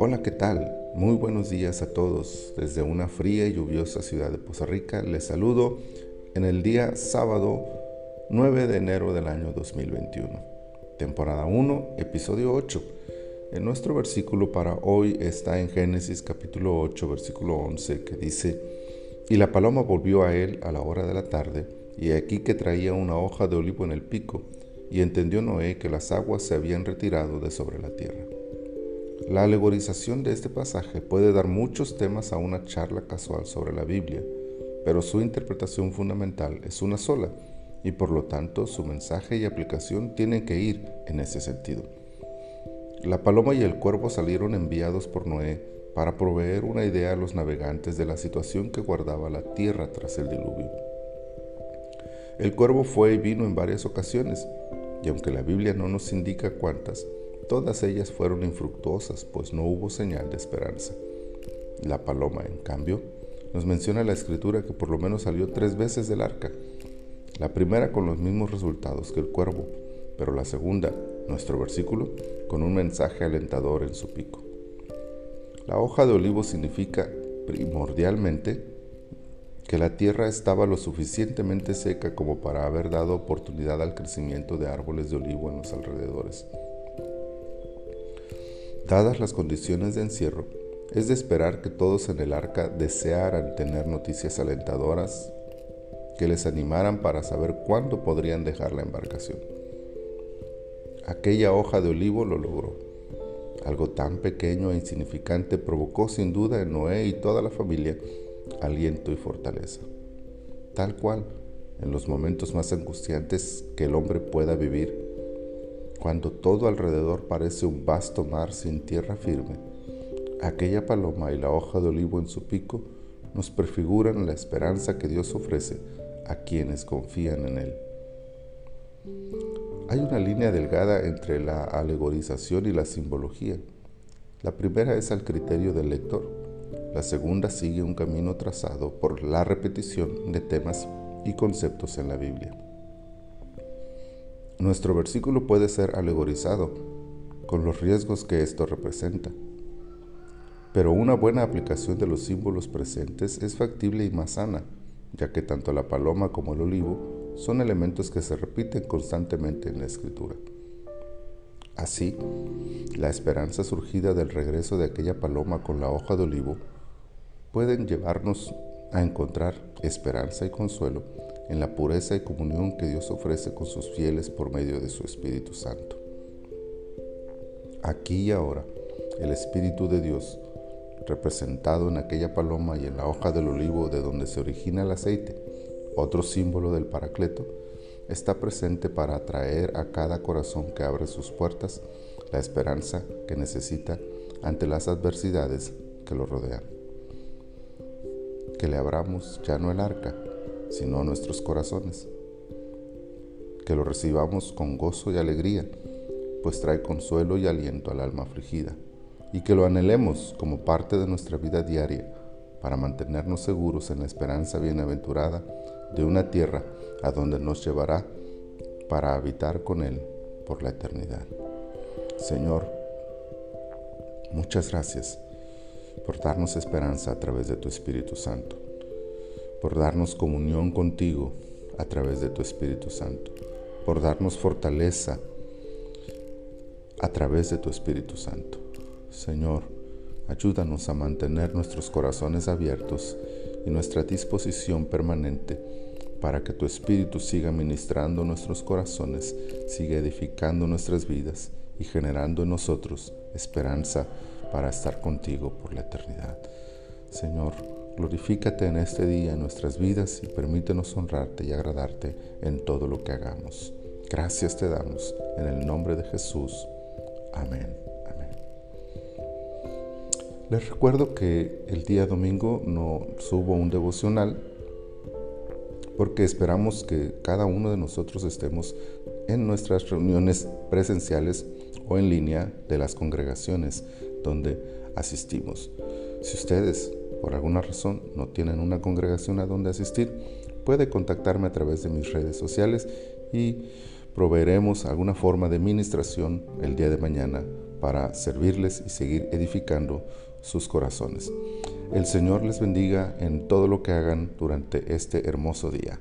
Hola, ¿qué tal? Muy buenos días a todos. Desde una fría y lluviosa ciudad de Poza Rica les saludo en el día sábado 9 de enero del año 2021. Temporada 1, episodio 8. En nuestro versículo para hoy está en Génesis capítulo 8, versículo 11, que dice, Y la paloma volvió a él a la hora de la tarde, y aquí que traía una hoja de olivo en el pico, y entendió Noé que las aguas se habían retirado de sobre la tierra. La alegorización de este pasaje puede dar muchos temas a una charla casual sobre la Biblia, pero su interpretación fundamental es una sola y por lo tanto su mensaje y aplicación tienen que ir en ese sentido. La paloma y el cuervo salieron enviados por Noé para proveer una idea a los navegantes de la situación que guardaba la tierra tras el diluvio. El cuervo fue y vino en varias ocasiones, y aunque la Biblia no nos indica cuántas, Todas ellas fueron infructuosas, pues no hubo señal de esperanza. La paloma, en cambio, nos menciona la escritura que por lo menos salió tres veces del arca. La primera con los mismos resultados que el cuervo, pero la segunda, nuestro versículo, con un mensaje alentador en su pico. La hoja de olivo significa primordialmente que la tierra estaba lo suficientemente seca como para haber dado oportunidad al crecimiento de árboles de olivo en los alrededores. Dadas las condiciones de encierro, es de esperar que todos en el arca desearan tener noticias alentadoras que les animaran para saber cuándo podrían dejar la embarcación. Aquella hoja de olivo lo logró. Algo tan pequeño e insignificante provocó sin duda en Noé y toda la familia aliento y fortaleza. Tal cual, en los momentos más angustiantes que el hombre pueda vivir, cuando todo alrededor parece un vasto mar sin tierra firme, aquella paloma y la hoja de olivo en su pico nos prefiguran la esperanza que Dios ofrece a quienes confían en Él. Hay una línea delgada entre la alegorización y la simbología. La primera es al criterio del lector, la segunda sigue un camino trazado por la repetición de temas y conceptos en la Biblia. Nuestro versículo puede ser alegorizado con los riesgos que esto representa. Pero una buena aplicación de los símbolos presentes es factible y más sana, ya que tanto la paloma como el olivo son elementos que se repiten constantemente en la escritura. Así, la esperanza surgida del regreso de aquella paloma con la hoja de olivo pueden llevarnos a encontrar esperanza y consuelo en la pureza y comunión que Dios ofrece con sus fieles por medio de su Espíritu Santo. Aquí y ahora, el Espíritu de Dios, representado en aquella paloma y en la hoja del olivo de donde se origina el aceite, otro símbolo del Paracleto, está presente para atraer a cada corazón que abre sus puertas la esperanza que necesita ante las adversidades que lo rodean. Que le abramos ya no el arca, sino nuestros corazones. Que lo recibamos con gozo y alegría, pues trae consuelo y aliento al alma afligida, y que lo anhelemos como parte de nuestra vida diaria para mantenernos seguros en la esperanza bienaventurada de una tierra a donde nos llevará para habitar con Él por la eternidad. Señor, muchas gracias por darnos esperanza a través de tu Espíritu Santo por darnos comunión contigo a través de tu Espíritu Santo, por darnos fortaleza a través de tu Espíritu Santo. Señor, ayúdanos a mantener nuestros corazones abiertos y nuestra disposición permanente para que tu Espíritu siga ministrando nuestros corazones, siga edificando nuestras vidas y generando en nosotros esperanza para estar contigo por la eternidad. Señor, Glorifícate en este día en nuestras vidas y permítenos honrarte y agradarte en todo lo que hagamos. Gracias te damos en el nombre de Jesús. Amén. Amén. Les recuerdo que el día domingo no subo un devocional porque esperamos que cada uno de nosotros estemos en nuestras reuniones presenciales o en línea de las congregaciones donde asistimos. Si ustedes por alguna razón no tienen una congregación a donde asistir, puede contactarme a través de mis redes sociales y proveeremos alguna forma de ministración el día de mañana para servirles y seguir edificando sus corazones. El Señor les bendiga en todo lo que hagan durante este hermoso día.